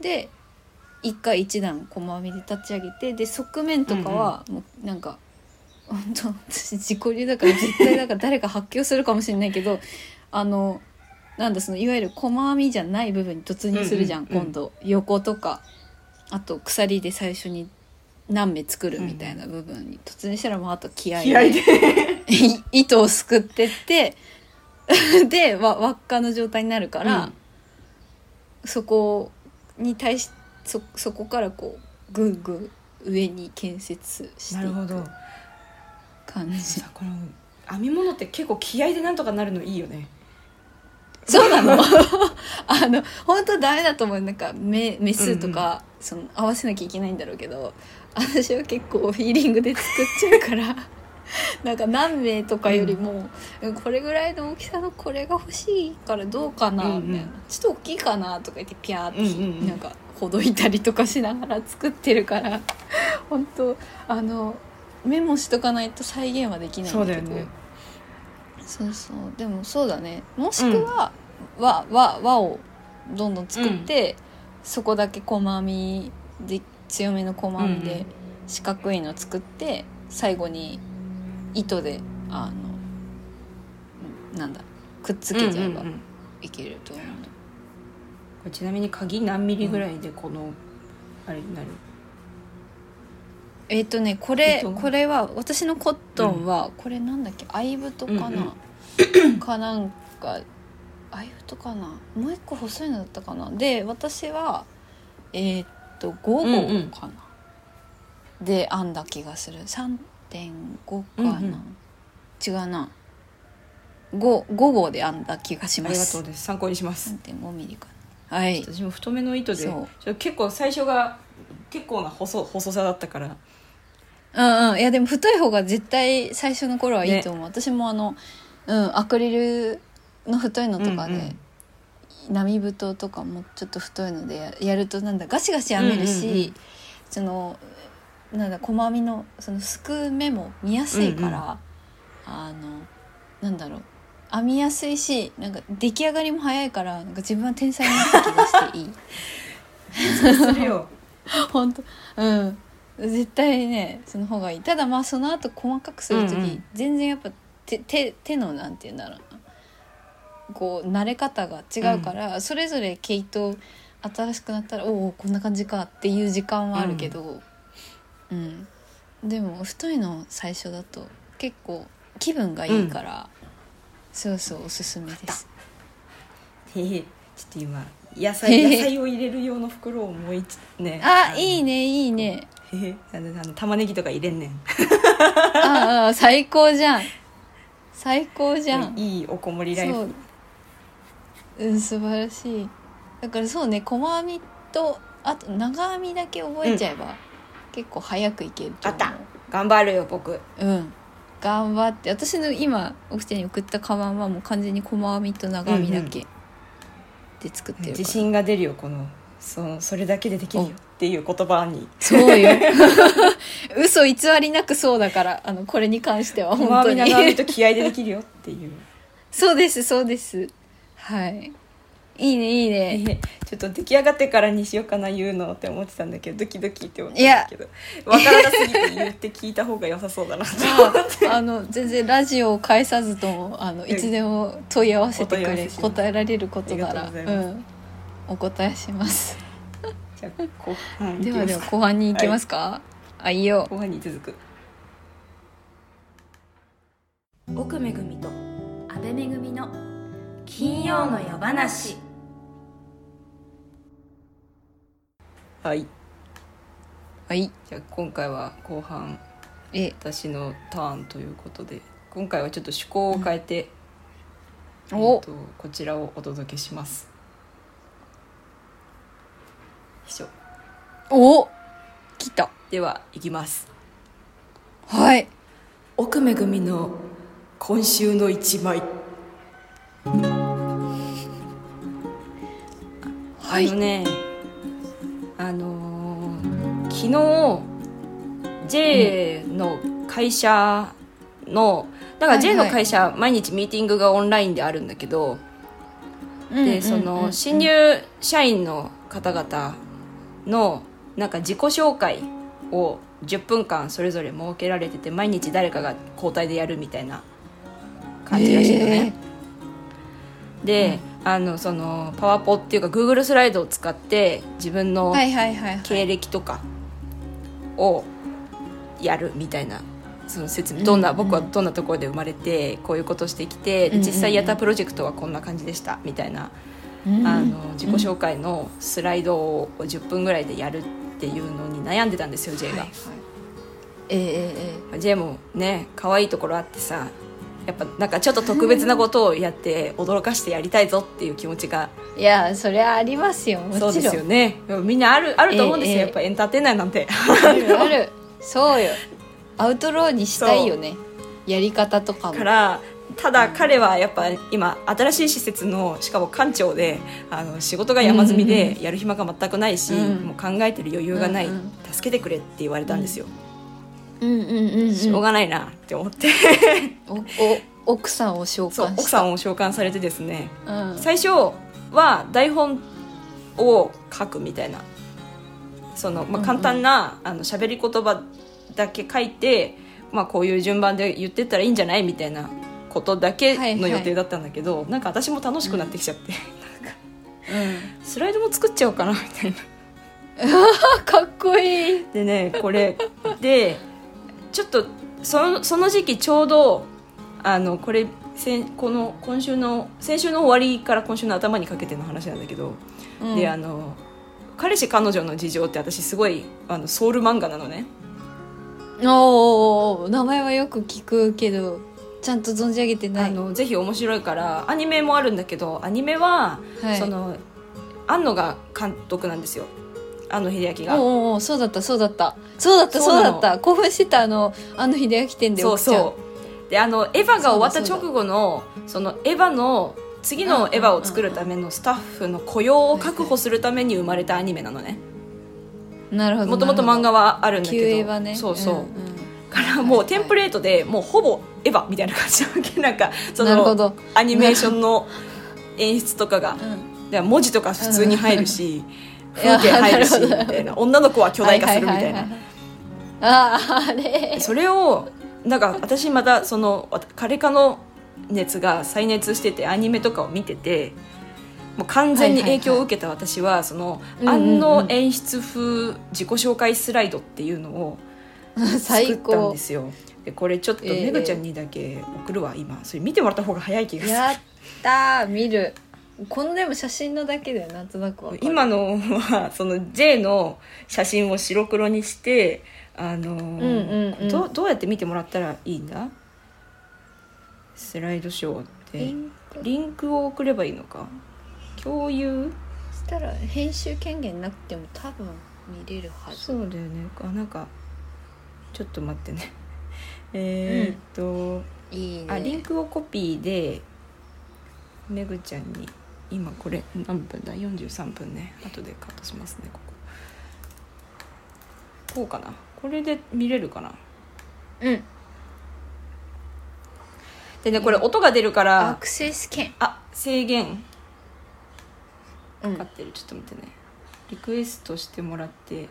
で1回1段駒みで立ち上げてで側面とかはもうなんか、本当私自己流だから絶対だから誰か発狂するかもしれないけどあのなんだそのいわゆる細編みじゃない部分に突入するじゃん、うんうんうん。今度。横とかあと鎖で最初に何目作るみたいな部分に突入したらもうあと気合い気合いで。い糸をすくってって でわ輪っかの状態になるから、そこに対しそそこからこうぐんぐん上に建設していなるほど。く感じ。さこの編み物って結構気合でなんとかなるのいいよね。そうなの？あの本当ダメだと思う。なんか目目数とか、その合わせなきゃいけないんだろうけど私は結構フィーリングで作っちゃうから。なんか何名とかよりも、これぐらいの大きさのこれが欲しいからどうかな、うんうん。みたいな。ちょっと大きいかなとか言ってピャーって、うんうんうん。なんかほどいたりとかしながら作ってるから。本当あのメモしとかないと再現はできないんだけど。ね。そうそう。でもそうだね。もしくは、輪輪輪をどんどん作って、そこだけ細編みで強めの細編みでうんうん。四角いの作って最後に糸であのなんだくっつけちゃえばうんうんうん。いけると思う、これちなみに鍵何ミリぐらいでこの、あれになる？えっ、とねこれ糸これは私のコットンは、これなんだっけ？アイブトかな、うん かなんかアイブトかな？もう一個細いのだったかな？で私はえっ、と5号うんうん。かな、で編んだ気がする。3.5かな、うんうん。違うな。5, 5号で編んだ気がしありがますとうです。参考にします。3.5ミリかな。はい。私も太めの糸で結構最初が結構な細細さだったからうんうん。いやでも太い方が絶対最初の頃はいいと思う、私もあのうんアクリルの太いのとかで、うんうん。波太とかもちょっと太いのでややるとなんだガシガシ編めるし、うんうんうん。そのなんだ細編みのそのすくう目も見やすいから、あのなんだろう。編みやすいしなんか出来上がりも早いからなんか自分は天才になった気がしていい。するよ。本当。うん絶対ねその方がいい。ただまあその後細かくする時、うんうん。全然やっぱ手手手のなんて言うんだろうな。こう慣れ方が違うから、それぞれ毛糸新しくなったらおおこんな感じかっていう時間はあるけど、うん。でも太いの最初だと結構気分がいいから、そうそうおすすめです。へへ。ちょっと今野菜野菜を入れる用の袋をもう一ね。あいいねいいね。あ玉ねぎとか入れんねん。ああ最高じゃん。最高じゃん。いいおこもりライフ。う。ん素晴らしい。だからそうね細編みとあと長編みだけ覚えちゃえば、結構早くいけると思う。あった。頑張るよ僕。うん。頑張って私の今お二人に送ったカバンはもう完全に細編みと長編みだけで作ってるから、自信が出るよこのそのそれだけでできるよっていう言葉に。そうよ。嘘偽りなくそうだからあのこれに関しては本当細編み長編みにと気合でできるよっていう。そうですそうです。はいいいねいいね。ね ちょっと出来上がってからにしようかな言うのって思ってたんだけどドキドキって思ってたんだけど。分からなすぎて言って聞いた方が良さそうだなと ああの全然ラジオを返さずともあのいつでも問い合わせてくれ答えられることなあらうん。お答えします。じゃあ後半ではでは後後半に行きますか、あいいよ。半に続く。奥めぐみと安倍めぐみの金曜の夜話はい。はい。じゃあ今回は後半え。私のターンということで今回はちょっと趣向を変えて、うん。おえーとこちらをお届けします。以上。お。来た。では行きます。はい。奥めぐみの今週の一枚。あのねあのー昨日 J の会社のだからはい J はい。の会社、毎日ミーティングがオンラインであるんだけど、でその新入社員の方々のなんか自己紹介を10分間それぞれ設けられてて毎日誰かが交代でやるみたいな感じらしいのね。で、あのそのパワポっていうか Google スライドを使って自分の経歴とかをやるみたいなその説明。どんな、うん僕はどんなところで生まれてこういうことしてきて、でうん実際やったプロジェクトはこんな感じでしたみたいな、うん。あの自己紹介のスライドを10分ぐらいでやるっていうのに悩んでたんですよ J が、はいはい。えええ J もね可愛いところあってさやっぱなんかちょっと特別なことをやって驚かしてやりたいぞっていう気持ちがえいやそれはありますよ。もちろん。そうですよね。みんなあるあると思うんですよ、ええやっぱエンターテイナーなんて。あるある。そうよ。アウトローにしたいよね。やり方とかも。からただ彼はやっぱ今新しい施設のしかも館長であの仕事が山積みでやる暇が全くないし、うんもう考えてる余裕がない、うんうん助けてくれって言われたんですよ、うんうんうんうんしょうがないなって思って。おお奥さんを召喚奥さんを召喚されてですね。うん。最初は台本を書くみたいな。その、まあ、簡単な、あの喋り言葉だけ書いて、まあ、こういう順番で言ってったらいいんじゃないみたいなことだけの予定だったんだけど、なんか私も楽しくなってきちゃって、スライドも作っちゃおうかなみたいな。あ かっこいい。でねこれでちょっとそのその時期ちょうどあのこれ先この今週の先週の終わりから今週の頭にかけての話なんだけど、うん。であの彼氏彼女の事情って私すごいあのソウル漫画なのね。おーお名前はよく聞くけどちゃんと存じ上げてない。あのぜひ面白いからアニメもあるんだけどアニメは、はい。その庵野が監督なんですよ庵野秀明が。おうおうそうだったそうだったそうだったそうだった興奮してたあのあの秀明店でそうそうであのエヴァが終わった直後のそのエヴァの次のエヴァを作るためのスタッフの雇用を確保するために生まれたアニメなのねなるほどもともと漫画はあるんだけど映画ねそうそう、んんからもうテンプレートでもうほぼエヴァみたいな感じなわけなんかそのアニメーションの演出とかがうん文字とか普通に入るしいや風景入るしみたいな。女の子は巨大化するみたいな。あーあれ。それをなんか私またそのわ彼かの熱が再熱しててアニメとかを見ててもう完全に影響を受けた私はその庵野演出風自己紹介スライドっていうのを作最ったん高ですよ。でこれちょっとええめぐちゃんにだけ送るわ今。それ見てもらった方が早い気がする。やったー。見るこのでも写真のだけでなんとなく今のは その J の写真を白黒にしてあのーうんうんうん。どうどうやって見てもらったらいいんだ？スライドショーってリンクを送ればいいのか？共有？そしたら編集権限なくても多分見れるはず。そうだよね。あなんかちょっと待ってね。えーっと、いいね。あリンクをコピーでめぐちゃんに今これ何分だ？43分ね。後でカットしますねここ。こうかな？これで見れるかな？うん。でねこれ音が出るかアらクセス権。あ制限。うん。かかってる。ちょっと待ってね。リクエストしてもらって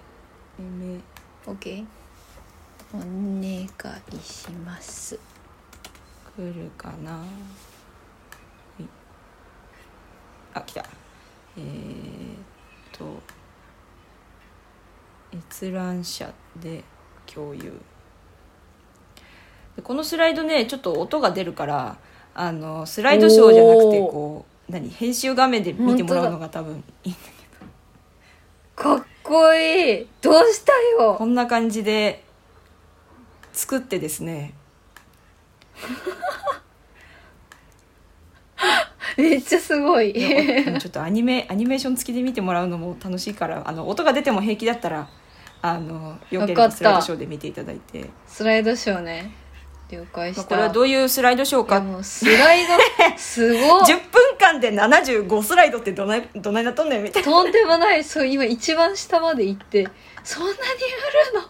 め OK お願いします。来るかな？はいあ来た。えー、っと閲覧者で共有。でこのスライドねちょっと音が出るからあのスライドショーじゃなくてこう何編集画面で見てもらうのが多分いいんだかっこいい。どうしたよ。こんな感じで作ってですね めっちゃすごい。ちょっとアニメアニメーション付きで見てもらうのも楽しいからあの音が出ても平気だったらあのよければスライドショーで見ていただいて。スライドショーね。了解した。まあこれはどういうスライドショーか。スライド すごい10分間で75スライドってどないどないなっとんねんみたいな。とんでもない。そう今一番下まで行ってそんなに売るの？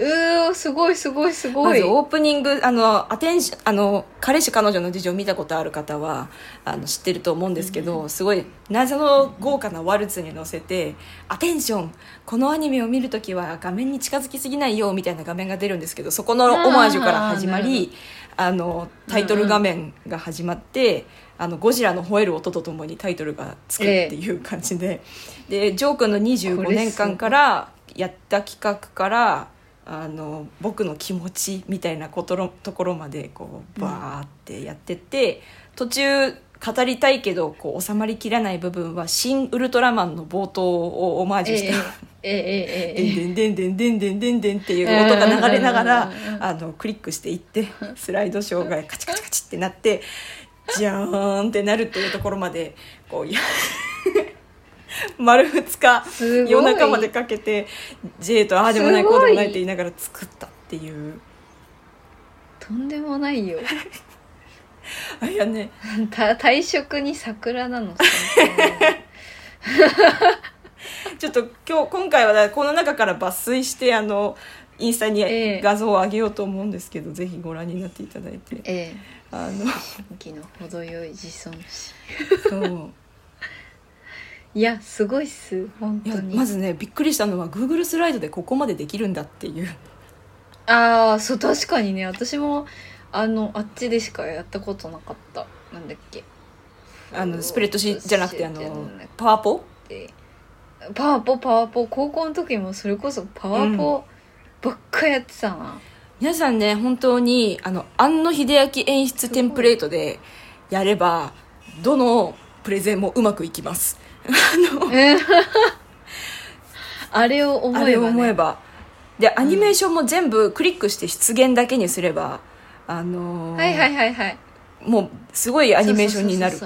うーすごいすごいすごい。まずオープニングあのアテンションあの彼氏彼女の事情を見たことある方はあの知ってると思うんですけど、すごい謎の豪華なワルツに乗せて「アテンションこのアニメを見るときは画面に近づきすぎないよ」みたいな画面が出るんですけどそこのオマージュから始まりあのタイトル画面が始まって、あのゴジラの吠える音とともにタイトルがつくっていう感じで、でジョー君の25年間からやった企画からあの僕の気持ちみたいなことところまでこうバーってやってて、うん、途中語りたいけどこう収まりきらない部分は「新ウルトラマン」の冒頭をオマージュした「でんでんでんでんでんでんでん」っていう音が流れながらあのクリックしていってスライドショーがカチカチカチってなって「じゃーん」ってなるっていうところまでこうや 丸2日夜中までかけて J とああでもないこうでもないって言いながら作ったっていう。とんでもないよ。あいやね。た退職に桜なのさちょっと今日今回はだこの中から抜粋してあのインスタにええ。画像を上げようと思うんですけど、ぜひご覧になっていただいて。ええ。あの。気の程よい自尊心。そういやすごいっす本当に。まずねびっくりしたのは Google スライドでここまでできるんだっていう。ああそう確かにね。私もあのあっちでしかやったことなかった。なんだっけ。あのスプレッドシートじゃなくてあのでパワポ？パワポパワポ。高校の時もそれこそパワポばっかやってたな、皆さんね本当にあの庵野秀明演出テンプレートでやればどのプレゼンもうまくいきます あれを思えば、ね、あれを思えば。でアニメーションも全部クリックして出現だけにすれば、あのーはいはいはいはい。もうすごいアニメーションになる。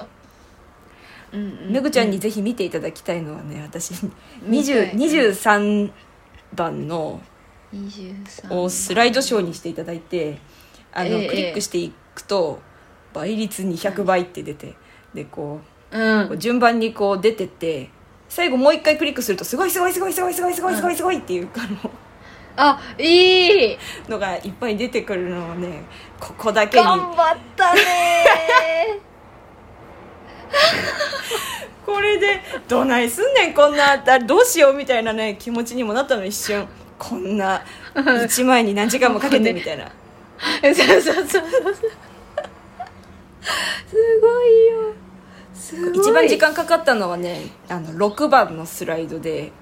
めぐちゃんにぜひ見ていただきたいのはね私見たい。20 23番の23をスライドショーにしていただいてあの、ええクリックしていくと倍率200倍って出てでこううこうん。順番にこう出てって最後もう一回クリックするとすごいすごいすごいすごいすごいすごいすごいすごいっていうあのあいい。のがいっぱい出てくるのをねここだけに。頑張ったね。これでどないすんねんこんなだどうしようみたいなね気持ちにもなったの一瞬。こんな1枚に何時間もかけてみたいな。そうそうそうそう。すごいよ一番時間かかったのはねあの6番のスライドで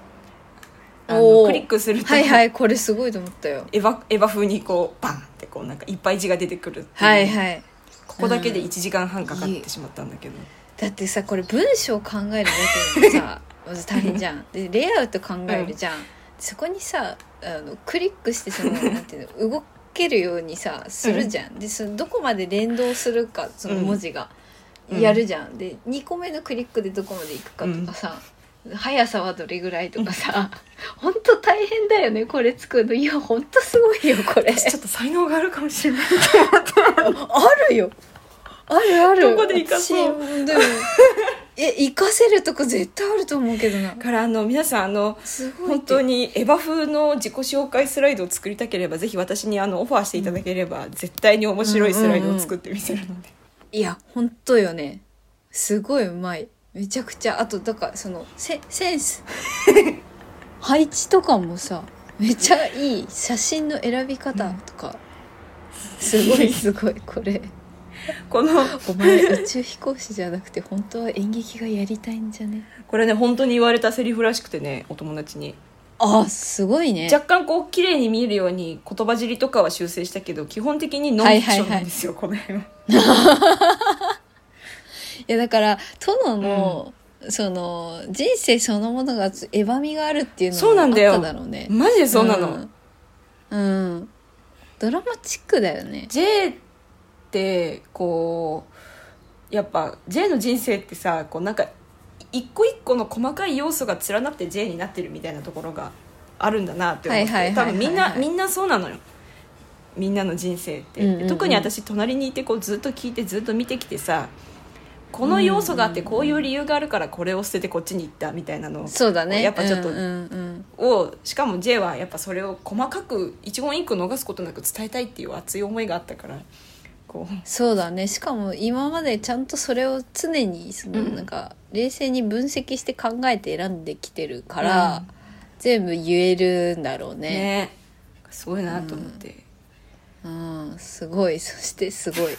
クリックすると、はいはいこれすごいと思ったよ。エヴァエヴァ風にこうバンってこうなんかいっぱい字が出てくるはいはい。ここだけで1時間半かかってしまったんだけど、だってさこれ文章を考えるだけでもさ まず大変じゃん。でレイアウト考えるじゃん、そこにさあのクリックしてそのなんていうの 動けるようにさするじゃん、でそのどこまで連動するかその文字が、うんやるじゃん。で2個目のクリックでどこまでいくかとかさ、速さはどれぐらいとかさ 本当大変だよねこれ作るの。いや本当すごいよこれ。私ちょっと才能があるかもしれないあるよ。あるある。どこで生かそう。私でもえ生かせるとこ絶対あると思うけどな。だからあの皆さんあの本当にエヴァ風の自己紹介スライドを作りたければぜひ私にあのオファーしていただければ、絶対に面白いスライドを作ってみせるので、いや本当よね。すごいうまい。めちゃくちゃ。あとだからそのセセンス。配置とかもさめっちゃいい。写真の選び方とか、すごいすごいこれ。このお前宇宙飛行士じゃなくて本当は演劇がやりたいんじゃね？これね本当に言われたセリフらしくてねお友達にあすごいね。若干こう綺麗に見えるように言葉尻とかは修正したけど基本的にノンフィクションなんですよ、この辺は。いやだから殿の、その人生そのものがエヴァみがあるっていうのそうなんだよ。あっただろうね。マジでそうなの、うん、うん。ドラマチックだよね。J ってこうやっぱ J の人生ってさこうなんか一個一個の細かい要素が連なって J になってるみたいなところがあるんだなって思って多分みんなみんなそうなのよ。みんなの人生って、うんうんうん。特に私隣にいてこうずっと聞いてずっと見てきてさこの要素があってこういう理由があるからこれを捨ててこっちに行ったみたいなのそうだね。やっぱちょっとうんうん。をしかも J はやっぱそれを細かく一言一句逃すことなく伝えたいっていう熱い思いがあったからこう。そうだね。しかも今までちゃんとそれを常にそのうん。なんか冷静に分析して考えて選んできてるから、うん。全部言えるんだろうね。ね。すごいなと思って、うん。すごい。そしてすごい。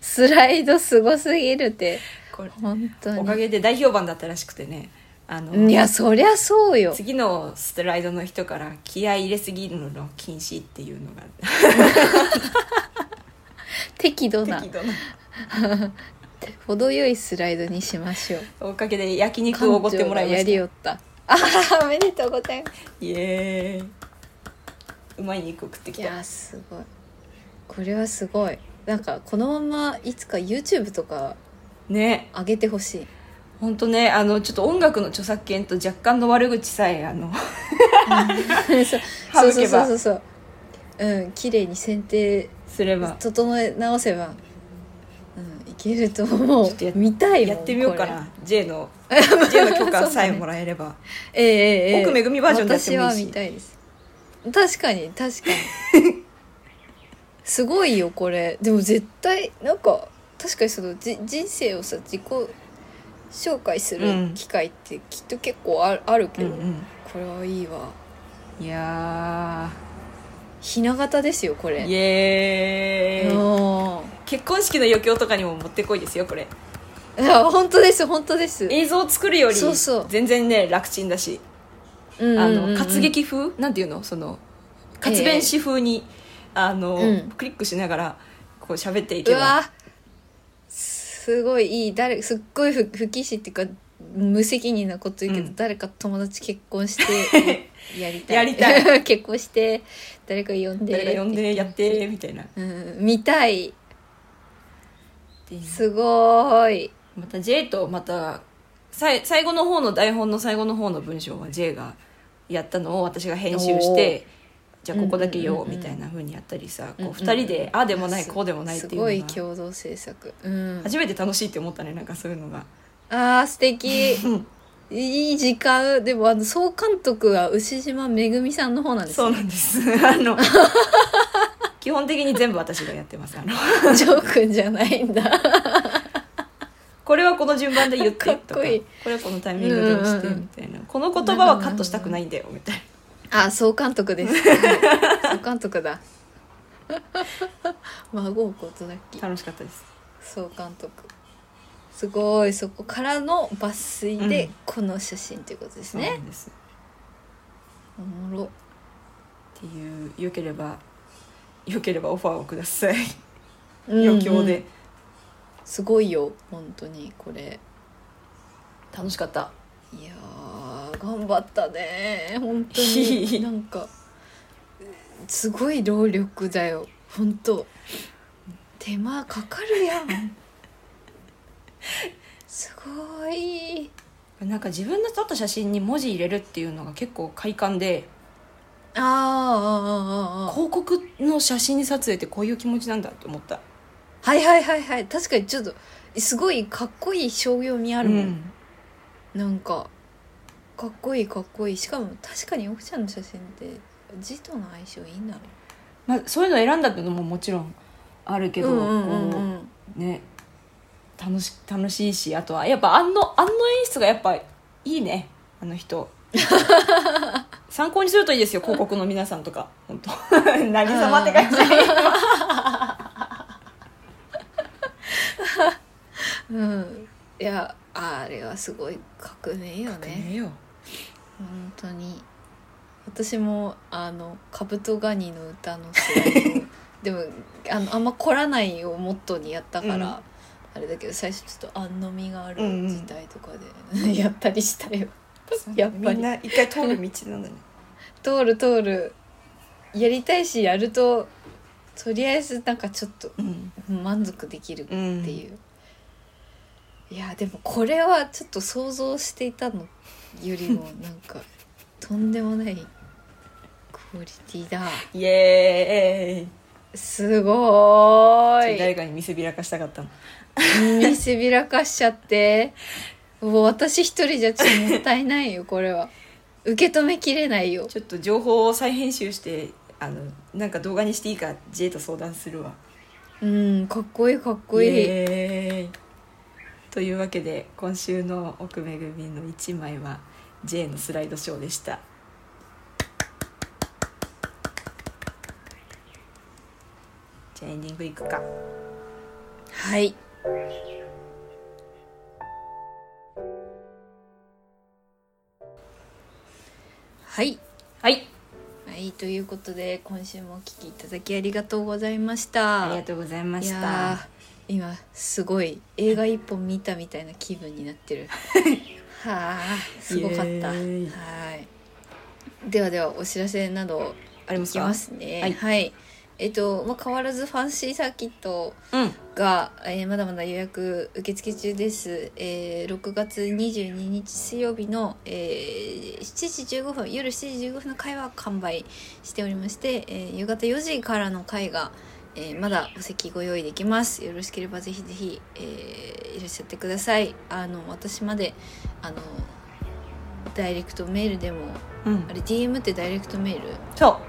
スライドすごすぎるって。これ本当に。おかげで大評判だったらしくてね。あのいやそりゃそうよ。次のスライドの人から気合い入れすぎるの禁止っていうのが 適度な。適度な。程よいスライドにしましょう。おかげで焼肉をおごってもらいまやした。りよった。あーおめでとうございます。イエーイ。うまい肉食ってきいたやすごい。これはすごい。なんかこのままいつか YouTube とかね。上げてほしい。本当ねあのちょっと音楽の著作権と若干の悪口さえあの そう。そうそうそうそう。うん。綺麗に選定すれば。整え直せばうんいけると思ちょっとやう見たいもんやってみようかこな J の J の許可さえもらえれば、れええええええ。奥めぐみバージョンでやってもいいし。私は見たいです。確かに確かに。すごいよこれ。でも絶対なんか確かにそのじ人生をさ自己紹介すうん。る機会ってきっと結構ああるけど、うんうん。これはいいわ。いやひな形ですよこれ。ーイエーイ。うん。結婚式の余興とかにも持ってこいですよこれ。いや本当です本当です。映像を作るよりそうそう。全然ね楽ちんだし。うんうんうんあうん。の活劇風？なんていうの？その活弁士風に、あの、うん。クリックしながらこう喋っていうけば。わ。すごいいい。誰すっごい不不謹慎っていうか無責任なこと言うけど、うん。誰か友達結婚して やりたい。やりたい。結婚して誰か呼んで誰が呼んでやってみたいな。うん。見たい。ですごい。また J とまたさい最後の方の台本の最後の方の文章は J がやったのを私が編集してじゃあここだけ言おううんうんうんうんみたいな風にやったりさ、こううんうん。2人でああでもないすこうでもないっていうすごい共同制作。うん。初めて楽しいって思ったねなんかそういうのが。あー素敵 いい時間。でもあの総監督は牛島めぐみさんの方なんですそうねなんです。あの基本的に全部私がやってます。あの。ジョー君じゃないんだ。これはこの順番で言ってとか。こいい。これはこのタイミングで押してうんうんうんみたいなこの言葉はカットしたくないんだよみたいな。あ総監督です。は い総監督だ。孫をことだっけ楽しかったです。総監督すごいそこからの抜粋でうん。この写真ということですそうんおもろ。っていうよければよければオファーをください。うんうん。余興で、すごいよ本当にこれ。楽しかった。いやー頑張ったね本当に。なんかすごい労力だよ本当。手間かかるやんすごい。なんか自分の撮った写真に文字入れるっていうのが結構快感であーあーあーあー。あー広告の写真撮影ってこういう気持ちなんだって思った。はいはいはいはい。確かにちょっとすごいかっこいい商業味あるもん、うん。なんかかっこいいかっこいい。しかも確かに奥ちゃんの写真って字との相性いいんだろまあ、そういうの選んだのももちろんあるけど、ね楽し楽しいしあとはやっぱあんのあんの演出がやっぱいいね。あの人。参考にするといいですよ広告の皆さんとか。本当。何様って感じ。うん。いやあれはすごい革命よね。ねえよ。本当に。私もあの「カブトガニの歌」のスライドでもあのあんま凝らないをモットーにやったから、うんあれだけど最初ちょっと安飲みがあるうんうん。時代とかで、やったりしたよ。やっぱり。みんな一回通る道なんだね通る通る。やりたいしやるととりあえずなんかちょっとうん。満足できるってう。ん。いう、いやでもこれはちょっと想像していたのよりもなんか とんでもないククオリティだ。イエーイ。すごーい。誰かに見せびらかしたかったの見せびらかしちゃって。もう私一人じゃちょっともったいないよこれは。受け止めきれないよ。ちょっと情報を再編集してあのなんか動画にしていいか J と相談するわ。うんかっこいいかっこいい。というわけで今週の奥めぐみの一枚は J のスライドショーでした。じゃあエンディングいくか。はいはい。はい。はいということで今週もお聞きいただきありがとうございました。ありがとうございまいした今すごい映画一本見たみたいな気分になってる。はあすごかった。はい。ではではお知らせなどありますか？ますね。はいはい、えっと、まあ、変わらずファンシーサーキットうん。が、えーまだまだ予約受付中です、えー6月22日水曜日の、えー7時15分夜7時15分の回は完売しておりまして、えー夕方4時からの回が、えーまだお席ご用意できます。よろしければぜひぜひ、えーいらっしゃってください。あの私まであのダイレクトメールでもうん。あれ DM ってダイレクトメール？そ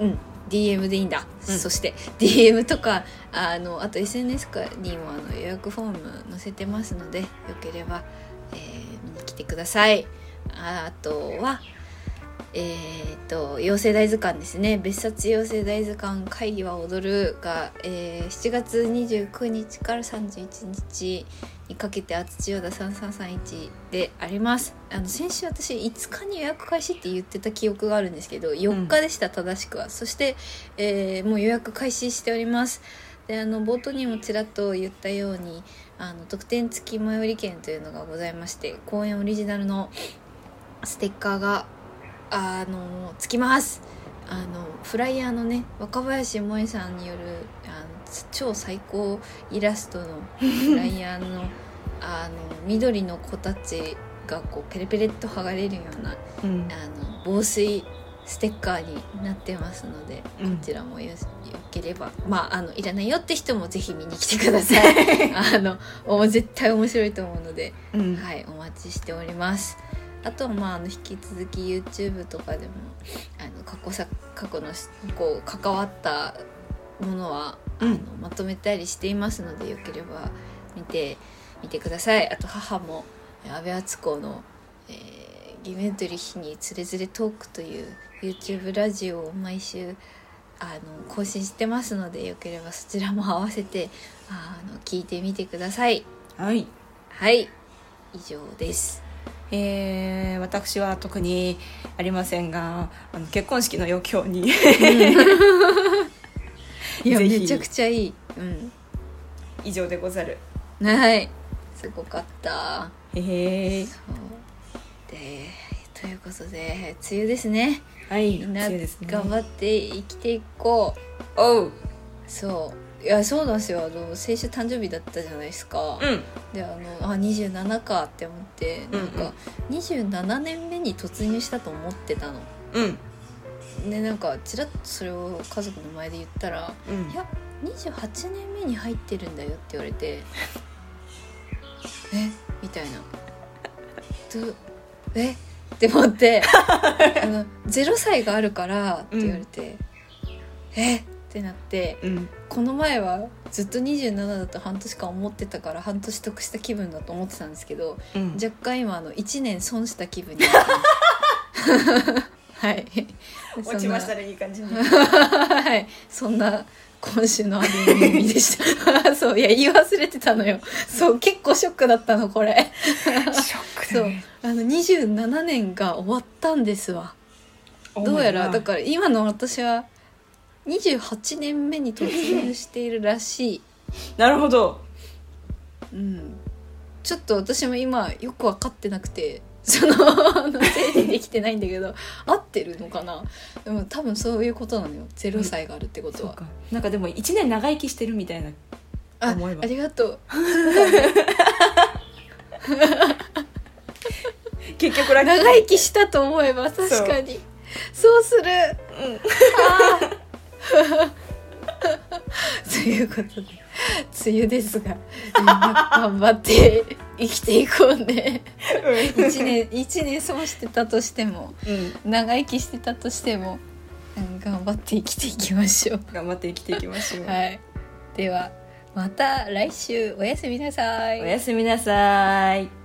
う。うん DM でいいんだ、うん。そして DM とかあのあと SNS かにもあの予約フォーム載せてますのでよければ、えー見に来てください。あとはえー、と妖精大図鑑ですね。別冊妖精大図鑑会議は踊るが、えー7月29日から31日にかけて厚千代田3331であります。あの先週私5日に予約開始って言ってた記憶があるんですけど4日でした、正しくは。そして、えーもう予約開始しております。であの冒頭にもちらっと言ったようにあの特典付き最寄り券というのがございまして公演オリジナルのステッカーがあのつきます。あのフライヤーのね若林萌さんによるあの超最高イラストのフライヤーの あの緑の子たちがこうペレペレっと剥がれるようなうん。あの防水ステッカーになってますので、うん。こちらもよよければまああのいらないよって人もぜひ見に来てください。あのお絶対面白いと思うのでうん。はい、お待ちしております。あとはまああの引き続き YouTube とかでもあの過去さ過去のしこう関わったものは、うんあのまとめたりしていますのでよければ見てみてください。あと母も安倍敦子の、えー「ギメントリー日につれづれトーク」という YouTube ラジオを毎週あの更新してますのでよければそちらも合わせてあの聞いてみてください。はいはい以上です。えー、私は特にありませんがあの結婚式の余興に いやめちゃくちゃいい。うん。以上でござるはい。すごかった。へえ。で、ということで、梅雨ですね。はいみんな頑張って生きていこう。おうそう。いや、そうなんですよ。あの、先週誕生日だったじゃないですか。うん。で、あの、あ、27かって思って、なんうん。か、27年目に突入したと思ってたの。うん。で、なんか、ちらっとそれを家族の前で言ったら、うん。いや28年目に入ってるんだよって言われてえ？みたいな。どえ？って思って あの0歳があるからって言われて、え？ってなってうん。この前はずっと27だと半年間思ってたから半年得した気分だと思ってたんですけどうん。若干今あの1年損した気分に はい。落ちましたねいい感じに。はい、そんな今週のアニメでした。そういや言い忘れてたのよ。そう結構ショックだったのこれ。ショックそう。だねあの27年が終わったんですわ。どうやらだから今の私は28年目に突入しているらしい。なるほど。うん。ちょっと私も今よく分かってなくて。そのあの整理できてないんだけど 合ってるのかな？でも多分そういうことなのよ。0歳があるってことは、なんかでも一年長生きしてるみたいなあありがとう。結局長生きしたと思えば確かに。そうする。うん。あー ということで。梅雨ですが頑張って生きていこうね。一年一年過ごしてたとしてもうん。長生きしてたとしても、うん、頑張って生きていきましょう。頑張って生きていきましょう、はい。ではまた来週。おやすみなさい。おやすみなさい